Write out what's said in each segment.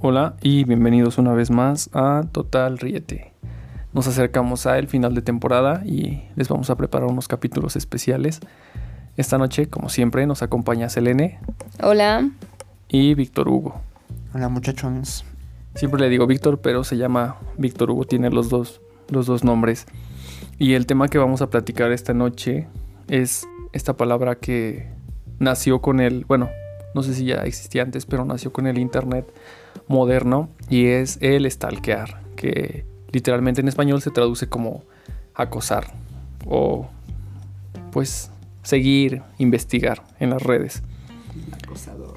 Hola y bienvenidos una vez más a Total Riete. Nos acercamos al final de temporada y les vamos a preparar unos capítulos especiales. Esta noche, como siempre, nos acompaña Selene. Hola. Y Víctor Hugo. Hola muchachones. Siempre le digo Víctor, pero se llama Víctor Hugo, tiene los dos, los dos nombres. Y el tema que vamos a platicar esta noche es esta palabra que nació con el, bueno, no sé si ya existía antes, pero nació con el internet moderno y es el stalkear, que literalmente en español se traduce como acosar o pues seguir, investigar en las redes. Acosador.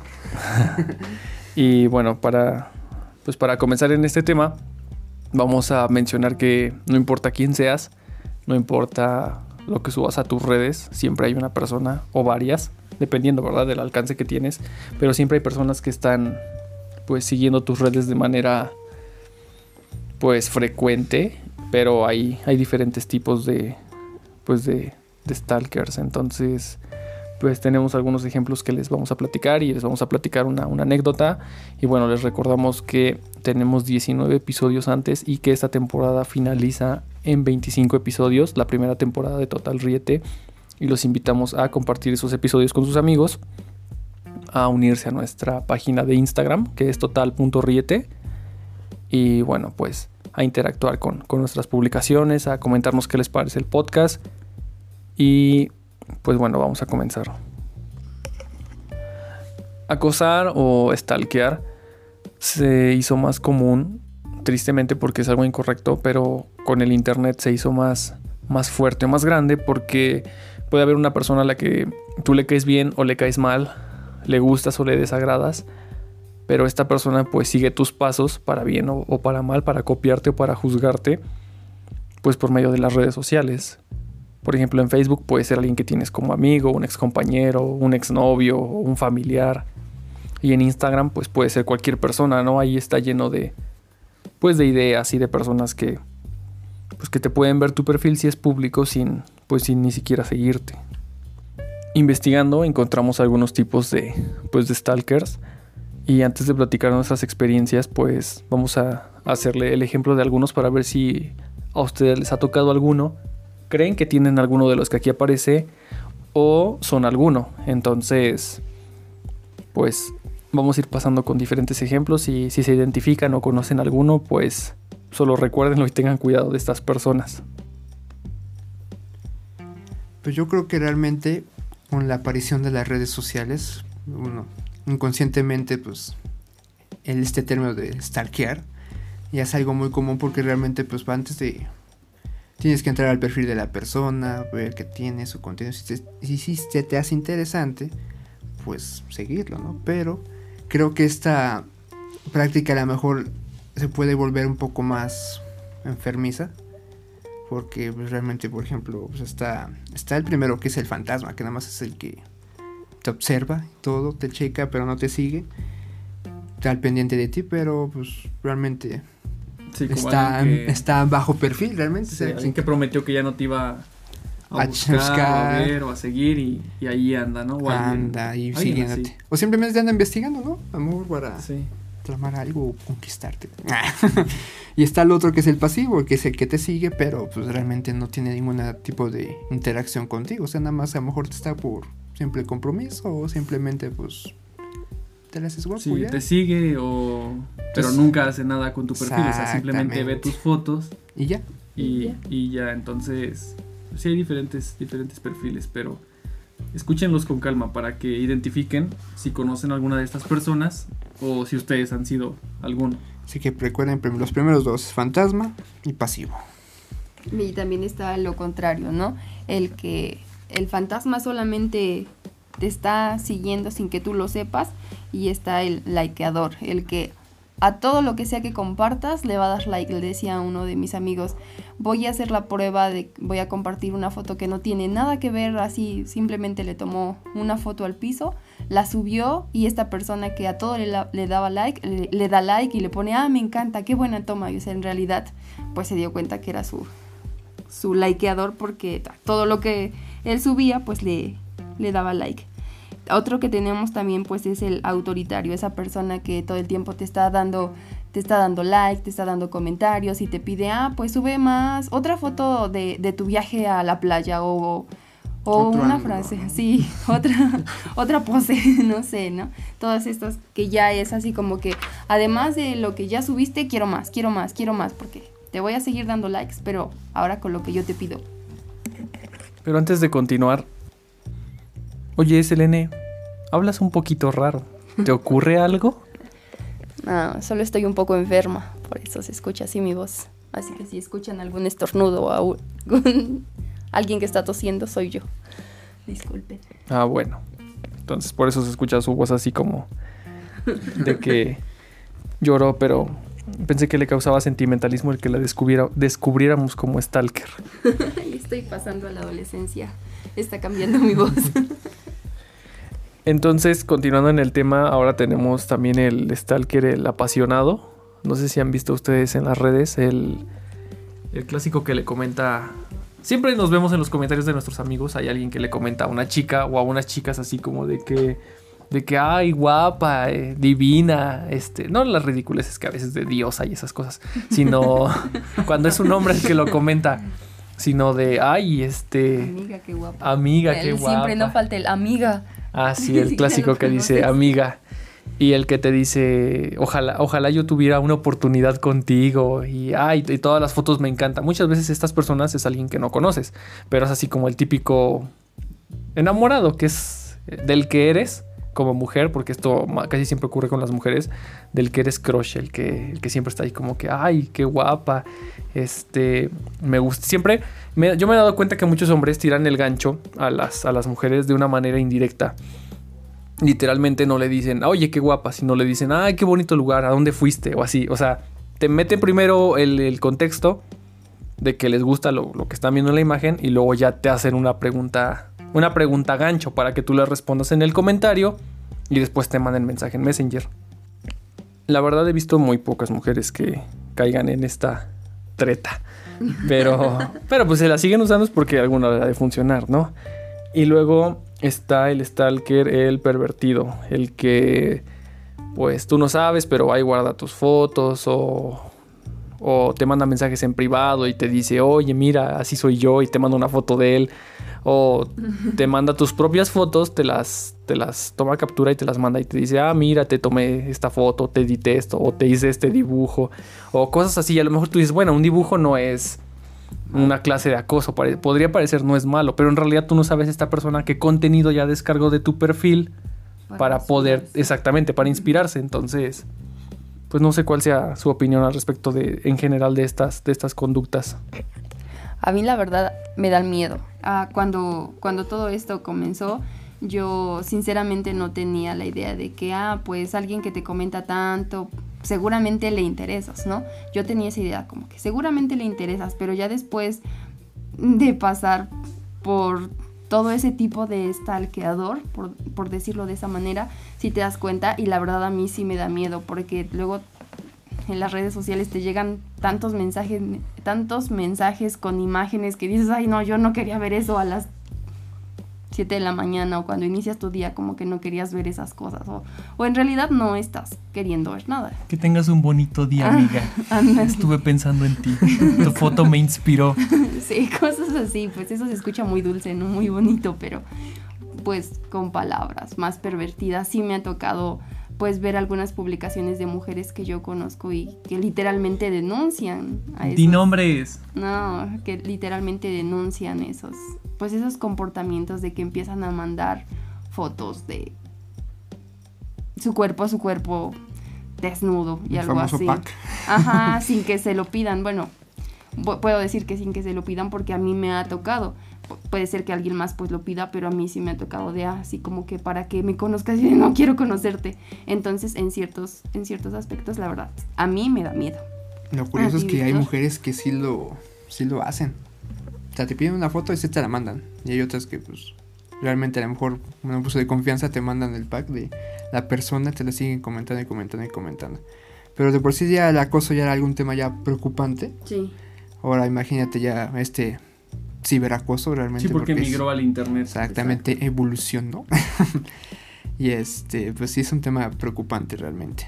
y bueno, para pues para comenzar en este tema, vamos a mencionar que no importa quién seas, no importa lo que subas a tus redes, siempre hay una persona o varias, dependiendo, ¿verdad?, del alcance que tienes, pero siempre hay personas que están pues siguiendo tus redes de manera pues frecuente, pero hay, hay diferentes tipos de pues de, de stalkers, entonces pues tenemos algunos ejemplos que les vamos a platicar y les vamos a platicar una, una, anécdota. Y bueno, les recordamos que tenemos 19 episodios antes y que esta temporada finaliza en 25 episodios, la primera temporada de Total Riete. Y los invitamos a compartir esos episodios con sus amigos, a unirse a nuestra página de Instagram, que es total.riete. Y bueno, pues a interactuar con, con nuestras publicaciones, a comentarnos qué les parece el podcast. Y pues bueno, vamos a comenzar. Acosar o stalkear se hizo más común, tristemente porque es algo incorrecto, pero con el internet se hizo más, más fuerte, más grande, porque puede haber una persona a la que tú le caes bien o le caes mal, le gustas o le desagradas, pero esta persona pues sigue tus pasos para bien o, para mal, para copiarte o para juzgarte, pues por medio de las redes sociales. Por ejemplo, en Facebook puede ser alguien que tienes como amigo, un ex compañero, un exnovio, un familiar. Y en Instagram, pues puede ser cualquier persona, ¿no? Ahí está lleno de, pues, de ideas y de personas que, pues, que te pueden ver tu perfil si es público sin, pues, sin ni siquiera seguirte. Investigando encontramos algunos tipos de, pues, de stalkers. Y antes de platicar nuestras experiencias, pues, vamos a hacerle el ejemplo de algunos para ver si a ustedes les ha tocado alguno creen que tienen alguno de los que aquí aparece o son alguno. Entonces, pues vamos a ir pasando con diferentes ejemplos y si se identifican o conocen alguno, pues solo recuérdenlo y tengan cuidado de estas personas. Pues yo creo que realmente con la aparición de las redes sociales, uno inconscientemente pues este término de stalkear ya es algo muy común porque realmente pues antes de Tienes que entrar al perfil de la persona, ver qué tiene, su contenido. Si, te, si, si te hace interesante, pues seguirlo, ¿no? Pero creo que esta práctica a lo mejor se puede volver un poco más enfermiza. Porque pues, realmente, por ejemplo, pues está, está el primero que es el fantasma, que nada más es el que te observa todo, te checa, pero no te sigue. Está al pendiente de ti, pero pues realmente está, está bajo perfil realmente. Sí, que prometió que ya no te iba a, buscar, a ver o a seguir y, ahí anda, ¿no? anda y siguiéndote. O simplemente anda investigando, ¿no? Amor para tramar algo o conquistarte. y está el otro que es el pasivo, que es el que te sigue, pero pues realmente no tiene ningún tipo de interacción contigo. O sea, nada más a lo mejor te está por simple compromiso o simplemente pues te la haces guapo. Sí, te sigue o... Pero pues, nunca hace nada con tu perfil, o sea, simplemente ve tus fotos. Y ya. Y, y ya, entonces... Sí hay diferentes, diferentes perfiles, pero escúchenlos con calma para que identifiquen si conocen alguna de estas personas o si ustedes han sido alguno. Así que recuerden los primeros dos, fantasma y pasivo. Y también está lo contrario, ¿no? El que el fantasma solamente te está siguiendo sin que tú lo sepas y está el likeador, el que a todo lo que sea que compartas le va a dar like. Le decía a uno de mis amigos, voy a hacer la prueba de, voy a compartir una foto que no tiene nada que ver, así simplemente le tomó una foto al piso, la subió y esta persona que a todo le, daba like, le, da like y le pone, ah, me encanta, qué buena toma. Y o sea, en realidad, pues se dio cuenta que era su, su likeador porque todo lo que él subía, pues le, le daba like otro que tenemos también pues es el autoritario, esa persona que todo el tiempo te está dando te está dando like, te está dando comentarios y te pide, ah, pues sube más, otra foto de, de tu viaje a la playa o, o una frase, sí, otra, otra pose, no sé, ¿no? Todas estas que ya es así como que, además de lo que ya subiste, quiero más, quiero más, quiero más, porque te voy a seguir dando likes, pero ahora con lo que yo te pido. Pero antes de continuar, oye, Selene, hablas un poquito raro. ¿Te ocurre algo? No, solo estoy un poco enferma, por eso se escucha así mi voz. Así que si escuchan algún estornudo o algún, alguien que está tosiendo, soy yo. Disculpen. Ah, bueno. Entonces por eso se escucha su voz así como de que lloró, pero pensé que le causaba sentimentalismo el que la descubriera, descubriéramos como Stalker. estoy pasando a la adolescencia. Está cambiando mi voz. Entonces, continuando en el tema, ahora tenemos también el Stalker, el apasionado. No sé si han visto ustedes en las redes el, el clásico que le comenta. Siempre nos vemos en los comentarios de nuestros amigos. Hay alguien que le comenta a una chica o a unas chicas así como de que. De que, ay, guapa, eh, divina, este, no las es que a veces de diosa y esas cosas, sino cuando es un hombre el que lo comenta, sino de, ay, este... Amiga, qué guapa. Amiga, qué guapa. Siempre no falta el amiga. Ah, sí, el clásico que dice amiga. Y el que te dice, ojalá, ojalá yo tuviera una oportunidad contigo. Y, ay, y todas las fotos me encantan. Muchas veces estas personas es alguien que no conoces. Pero es así como el típico enamorado, que es del que eres como mujer, porque esto casi siempre ocurre con las mujeres, del que eres crush, el que, el que siempre está ahí como que, ay, qué guapa, este, me gusta, siempre, yo me he dado cuenta que muchos hombres tiran el gancho a las, a las mujeres de una manera indirecta. Literalmente no le dicen, oye, qué guapa, sino le dicen, ay, qué bonito lugar, ¿a dónde fuiste? O así, o sea, te meten primero el, contexto de que les gusta lo, lo que están viendo en la imagen y luego ya te hacen una pregunta una pregunta gancho para que tú le respondas en el comentario y después te manden mensaje en Messenger. La verdad he visto muy pocas mujeres que caigan en esta treta. Pero, pero pues se la siguen usando es porque alguna hora de funcionar, ¿no? Y luego está el stalker, el pervertido, el que pues tú no sabes, pero ahí guarda tus fotos o, o te manda mensajes en privado y te dice, oye, mira, así soy yo y te manda una foto de él o te manda tus propias fotos, te las, te las toma captura y te las manda y te dice, ah, mira, te tomé esta foto, te edité esto, o te hice este dibujo, o cosas así. Y a lo mejor tú dices, bueno, un dibujo no es una clase de acoso, podría parecer no es malo, pero en realidad tú no sabes esta persona qué contenido ya descargó de tu perfil para, poder, exactamente, para inspirarse. Entonces, pues no sé cuál sea su opinión al respecto de, en general, de estas, de estas conductas. A mí la verdad me da miedo Ah, cuando, cuando todo esto comenzó, yo sinceramente no tenía la idea de que, ah, pues alguien que te comenta tanto, seguramente le interesas, ¿no? Yo tenía esa idea como que seguramente le interesas, pero ya después de pasar por todo ese tipo de stalkeador, por, por decirlo de esa manera, si te das cuenta y la verdad a mí sí me da miedo porque luego en las redes sociales te llegan tantos mensajes, tantos mensajes con imágenes que dices, ay no, yo no quería ver eso a las 7 de la mañana o cuando inicias tu día como que no querías ver esas cosas o, o en realidad no estás queriendo ver nada. Que tengas un bonito día, amiga. Estuve pensando en ti. Tu foto me inspiró. sí, cosas así, pues eso se escucha muy dulce, no muy bonito, pero pues con palabras más pervertidas sí me ha tocado pues ver algunas publicaciones de mujeres que yo conozco y que literalmente denuncian a esos, nombres. No, que literalmente denuncian esos, pues esos comportamientos de que empiezan a mandar fotos de su cuerpo a su cuerpo desnudo y algo así. Ajá, sin que se lo pidan. Bueno, puedo decir que sin que se lo pidan porque a mí me ha tocado puede ser que alguien más pues lo pida, pero a mí sí me ha tocado de así como que para que me conozcas y no quiero conocerte. Entonces, en ciertos, en ciertos aspectos, la verdad, a mí me da miedo. Lo curioso es que hay mujeres que sí lo, sí lo hacen. O sea, te piden una foto y se te la mandan. Y hay otras que pues realmente a lo mejor un puso de confianza te mandan el pack de la persona, te la siguen comentando y comentando y comentando. Pero de por sí ya el acoso ya era algún tema ya preocupante. Sí. Ahora imagínate ya este ciberacoso realmente. Sí, porque, migró al internet. Exactamente, evolucionó. Y este, pues sí es un tema preocupante realmente.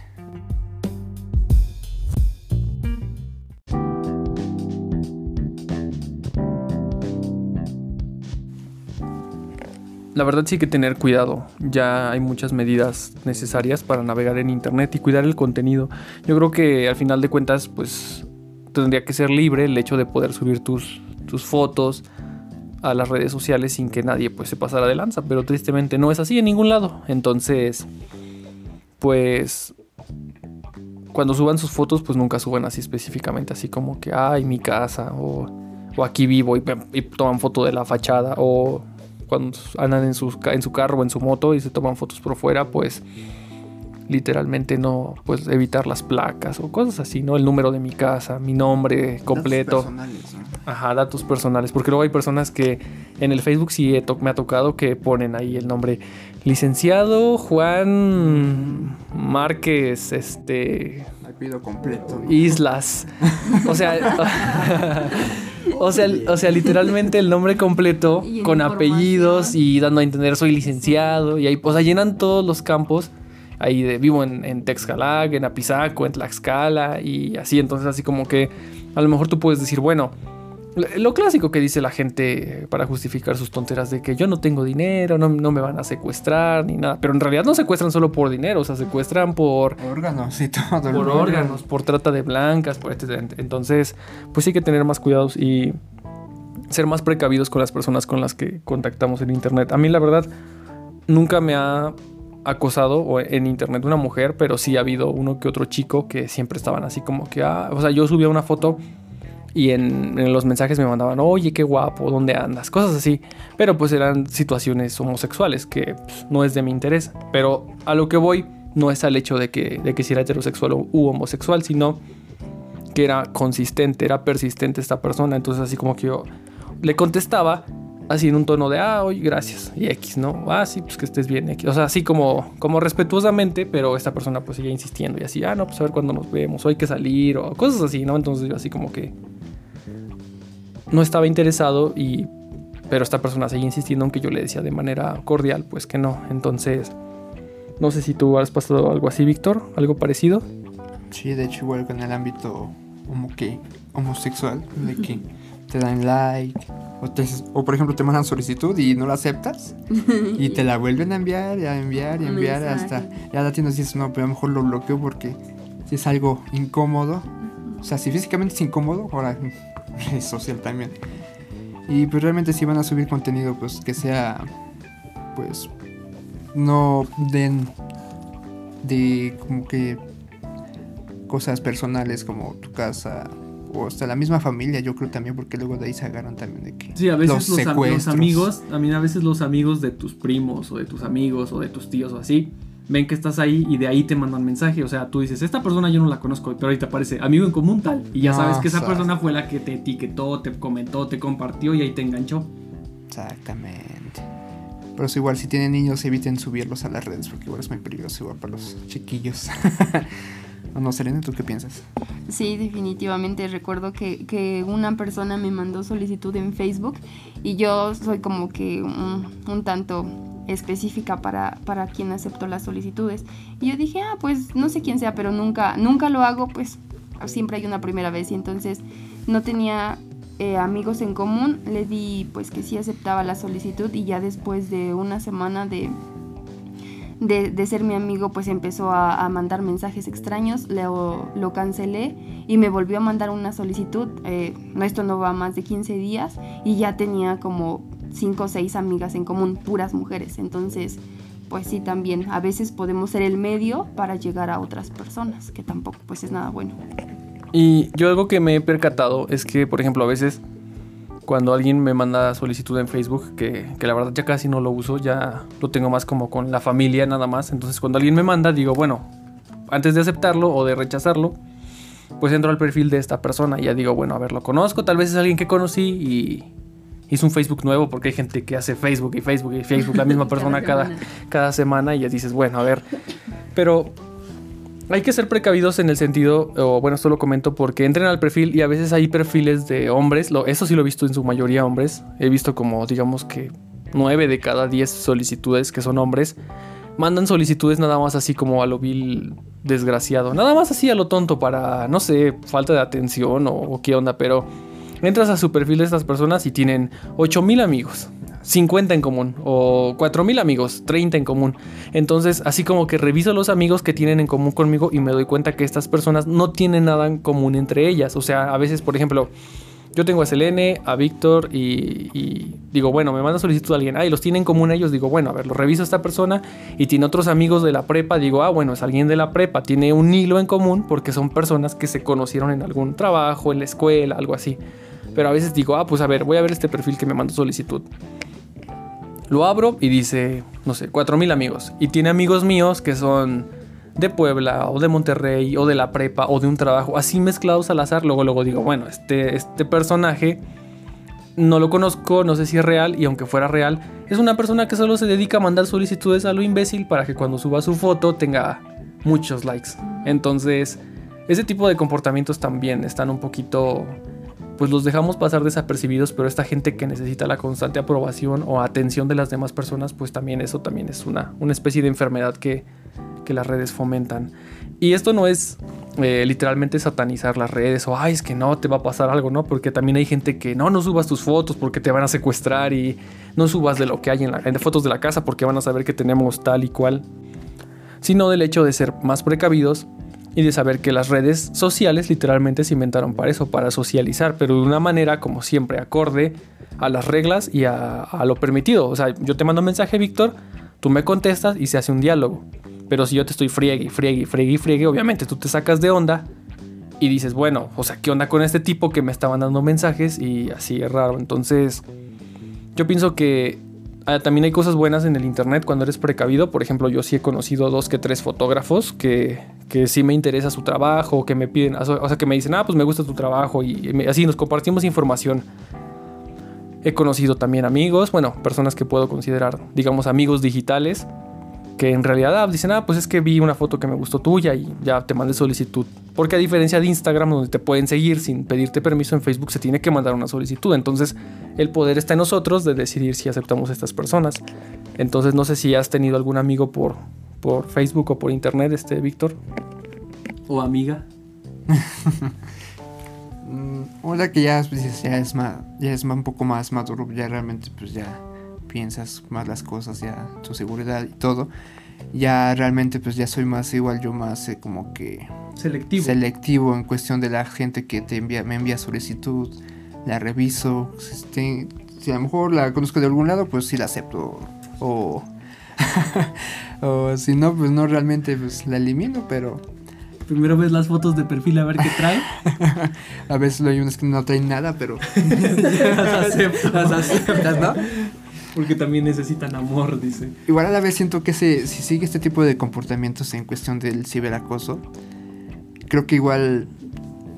La verdad sí hay que tener cuidado. Ya hay muchas medidas necesarias para navegar en internet y cuidar el contenido. Yo creo que al final de cuentas, pues tendría que ser libre el hecho de poder subir tus, tus fotos a las redes sociales sin que nadie pues se pasara de lanza. Pero tristemente no es así en ningún lado. Entonces, pues cuando suban sus fotos, pues nunca suban así específicamente, así como que, ay, mi casa, o, o aquí vivo y, toman foto de la fachada, o cuando andan en en su carro o en su moto y se toman fotos por fuera, pues literalmente no, pues evitar las placas o cosas así, ¿no? El número de mi casa, mi nombre completo. Datos personales, ¿no? Ajá, datos personales. Porque luego hay personas que en el Facebook sí he me ha tocado que ponen ahí el nombre licenciado Juan Márquez, este, pido completo. ¿no? Islas. O sea, o sea, o sea, literalmente el nombre completo con apellidos y dando a entender soy licenciado y ahí, o sea, llenan todos los campos. Ahí de vivo en, en Texcalac, en Apizaco, en Tlaxcala y así. Entonces, así como que a lo mejor tú puedes decir, bueno, lo- clásico que dice la gente para justificar sus tonteras de que yo no tengo dinero, no, no me van a secuestrar ni nada. Pero en realidad no secuestran solo por dinero, o sea, secuestran por Órganos y todo. por ¿no? órganos, por trata de blancas, por este, entonces, pues sí hay que tener más cuidados y ser más precavidos con las personas con las que contactamos en internet. A mí la verdad nunca me ha acosado o en internet una mujer, pero sí ha habido uno que otro chico que siempre estaban así como que, ah, o sea, yo subía una foto y en, los mensajes me mandaban, oye, qué guapo, ¿dónde andas? Cosas así. Pero pues eran situaciones homosexuales que pues, no es de mi interés. Pero a lo que voy no es al hecho de que, de que si era heterosexual u homosexual, sino que era consistente, era persistente esta persona. Entonces así como que yo le contestaba así en un tono de, ah, oye, gracias, y X, ¿no? Ah, sí, pues que estés bien, X. O sea, así como, como respetuosamente, pero esta persona pues seguía insistiendo y así, ah, no, pues a ver cuándo nos vemos, o hay que salir, o cosas así, ¿no? Entonces yo así como que no estaba interesado y... Pero esta persona seguía insistiendo aunque yo le decía de manera cordial, pues que no. Entonces, no sé si tú has pasado algo así, Víctor, algo parecido. Sí, de hecho, igual con el ámbito homo que, homosexual, de que te dan like, o, te- o por ejemplo te mandan solicitud y no la aceptas, y te la vuelven a enviar, y a enviar, y a enviar, mensaje. hasta ya la tienes y dices, no, pero a lo mejor lo bloqueo porque si es algo incómodo, o sea, si físicamente es incómodo, ahora es social también. Y pues realmente si van a subir contenido, pues que sea, pues, no den de como que cosas personales como tu casa o hasta la misma familia, yo creo también, porque luego de ahí se agarran también de que Sí, a veces los los, los amigos, mí a veces los amigos de tus primos o de tus amigos o de tus tíos o así, ven que estás ahí y de ahí te mandan mensaje. O sea, tú dices, esta persona yo no la conozco, pero ahí te aparece amigo en común tal. Y ya No, sabes que esa persona fue la que te etiquetó, te comentó, te compartió y ahí te enganchó. Exactamente. Pero es igual, si tienen niños, eviten subirlos a las redes, porque igual es muy peligroso igual para los chiquillos. ¿O no, Serena? ¿Tú qué piensas? Sí, definitivamente. Recuerdo que, que una persona me mandó solicitud en Facebook y yo soy como que un, un tanto específica para, para quien aceptó las solicitudes. Y yo dije, ah, pues no sé quién sea, pero nunca, nunca lo hago, pues siempre hay una primera vez. Y entonces no tenía eh, amigos en común, le di pues que sí aceptaba la solicitud y ya después de una semana de, de, ser mi amigo, pues empezó a, mandar mensajes extraños, lo, lo cancelé y me volvió a mandar una solicitud. Eh, esto no va más de 15 días y ya tenía como 5 o 6 amigas en común, puras mujeres. Entonces, pues sí, también a veces podemos ser el medio para llegar a otras personas, que tampoco pues es nada bueno. Y yo algo que me he percatado es que, por ejemplo, a veces cuando alguien me manda solicitud en Facebook, que, que la verdad ya casi no lo uso, ya lo tengo más como con la familia nada más. Entonces cuando alguien me manda, digo, bueno, antes de aceptarlo o de rechazarlo, pues entro al perfil de esta persona y ya digo, bueno, a ver, lo conozco, tal vez es alguien que conocí y hizo un Facebook nuevo porque hay gente que hace Facebook y Facebook y Facebook, la misma persona Cada cada, semana. cada semana y ya dices, bueno, a ver, pero hay que ser precavidos en el sentido, o bueno, esto lo comento porque entren al perfil y a veces hay perfiles de hombres, lo, eso sí lo he visto en su mayoría hombres, he visto como digamos que 9 de cada 10 solicitudes que son hombres, mandan solicitudes nada más así como a lo vil desgraciado. Nada más así a lo tonto para, no sé, falta de atención o, o qué onda, pero entras a su perfil de estas personas y tienen 8000 amigos. 50 en común o 4000 amigos, 30 en común. Entonces, así como que reviso los amigos que tienen en común conmigo y me doy cuenta que estas personas no tienen nada en común entre ellas. O sea, a veces, por ejemplo, yo tengo a Selene, a Víctor y, digo, bueno, me manda solicitud a alguien, ah, y los tiene en común ellos, digo, bueno, a ver, lo reviso a esta persona y tiene otros amigos de la prepa, digo, ah, bueno, es alguien de la prepa, tiene un hilo en común porque son personas que se conocieron en algún trabajo, en la escuela, algo así. Pero a veces digo, ah, pues a ver, voy a ver este perfil que me mandó solicitud. Lo abro y dice, no sé, 4000 amigos. Y tiene amigos míos que son de Puebla o de Monterrey o de la prepa o de un trabajo, así mezclados al azar, luego luego digo, bueno, este, este personaje no lo conozco, no sé si es real y aunque fuera real, es una persona que solo se dedica a mandar solicitudes a lo imbécil para que cuando suba su foto tenga muchos likes. Entonces, ese tipo de comportamientos también están un poquito pues los dejamos pasar desapercibidos, pero esta gente que necesita la constante aprobación o atención de las demás personas, pues también eso también es una, una especie de enfermedad que, que las redes fomentan. Y esto no es eh, literalmente satanizar las redes o, ay, es que no, te va a pasar algo, ¿no? Porque también hay gente que no, no subas tus fotos porque te van a secuestrar y no subas de lo que hay en, la, fotos de la casa porque van a saber que tenemos tal y cual. Sino del hecho de ser más precavidos y de saber que las redes sociales literalmente se inventaron para eso, para socializar, pero de una manera como siempre, acorde a las reglas y a, lo permitido. O sea, yo te mando mensaje, Víctor, tú me contestas y se hace un diálogo. Pero si yo te estoy friegue, friegue, friegue, friegue, obviamente tú te sacas de onda y dices, bueno, o sea, ¿qué onda con este tipo que me está mandando mensajes? Y así es raro. Entonces, yo pienso que ah, también hay cosas buenas en el internet cuando eres precavido. Por ejemplo, yo sí he conocido dos que tres fotógrafos que, que sí me interesa su trabajo, que me piden, o sea, que me dicen, ah, pues me gusta tu trabajo y así nos compartimos información. He conocido también amigos, bueno, personas que puedo considerar, digamos, amigos digitales que en realidad ah, dicen, ah, pues es que vi una foto que me gustó tuya y ya te mandé solicitud. Porque a diferencia de Instagram, donde te pueden seguir sin pedirte permiso, en Facebook se tiene que mandar una solicitud. Entonces, el poder está en nosotros de decidir si aceptamos a estas personas. Entonces, no sé si has tenido algún amigo por, por Facebook o por internet, este Víctor. O amiga. Mm, hola, que ya, pues, ya, es más, ya es un poco más maduro, ya realmente, pues ya piensas más las cosas, ya tu seguridad y todo. Ya realmente pues ya soy más igual yo más eh, como que selectivo. selectivo en cuestión de la gente que te envía me envía solicitud, la reviso, este, si a lo mejor la conozco de algún lado, pues sí la acepto o o si no pues no realmente pues la elimino, pero Primero ves las fotos de perfil a ver qué trae. a veces hay unas que no traen nada, pero las aceptas, las aceptas, ¿no? Porque también necesitan amor, dice. Igual a la vez siento que si sigue este tipo de comportamientos en cuestión del ciberacoso, creo que igual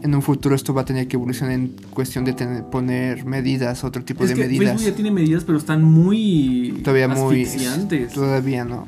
en un futuro esto va a tener que evolucionar en cuestión de tener, poner medidas, otro tipo de medidas. Facebook ya tiene medidas, pero están muy todavía muy todavía no.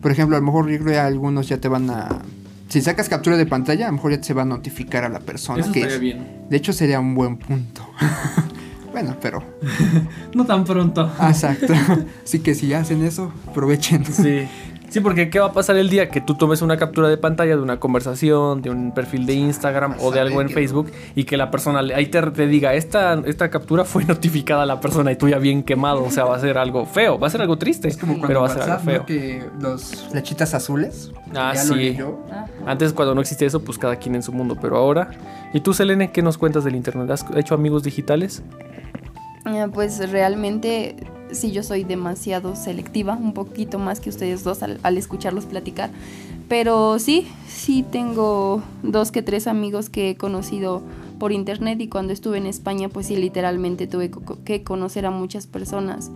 Por ejemplo, a lo mejor yo creo que algunos ya te van a si sacas captura de pantalla, a lo mejor ya se va a notificar a la persona Eso estaría bien. De hecho sería un buen punto. Bueno, pero. no tan pronto. Exacto. Así que si hacen eso, aprovechen. Sí. Sí, porque ¿qué va a pasar el día que tú tomes una captura de pantalla de una conversación, de un perfil de Instagram o de algo en Facebook y que la persona ahí te, diga, esta, esta captura fue notificada a la persona y tú ya bien quemado? O sea, va a ser algo feo, va a ser algo triste. Es como pero va a ser algo feo. que los flechitas azules. Ah, sí. Antes, cuando no existía eso, pues cada quien en su mundo, pero ahora. ¿Y tú, Selene, qué nos cuentas del internet? ¿Has hecho amigos digitales? Eh, pues realmente sí yo soy demasiado selectiva, un poquito más que ustedes dos al, escucharlos platicar. Pero sí, sí tengo dos que tres amigos que he conocido por internet y cuando estuve en España pues sí literalmente tuve que conocer a muchas personas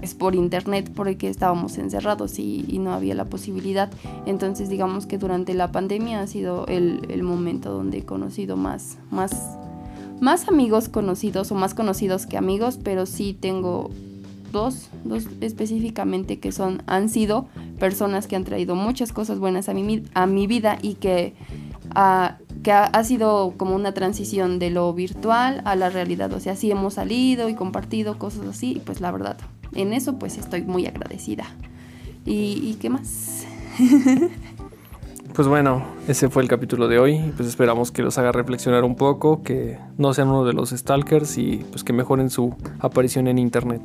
pues, por internet porque estábamos encerrados y, no había la posibilidad. Entonces digamos que durante la pandemia ha sido el, el momento donde he conocido más, más más amigos conocidos o más conocidos que amigos, pero sí tengo dos, dos específicamente que son, han sido personas que han traído muchas cosas buenas a mi, a mi vida y que, que ha, sido como una transición de lo virtual a la realidad. O sea, sí hemos salido y compartido cosas así y pues la verdad, en eso pues estoy muy agradecida. ¿Y, y qué más? Pues bueno, ese fue el capítulo de hoy. Pues esperamos que los haga reflexionar un poco, que no sean uno de los stalkers y pues que mejoren su aparición en internet.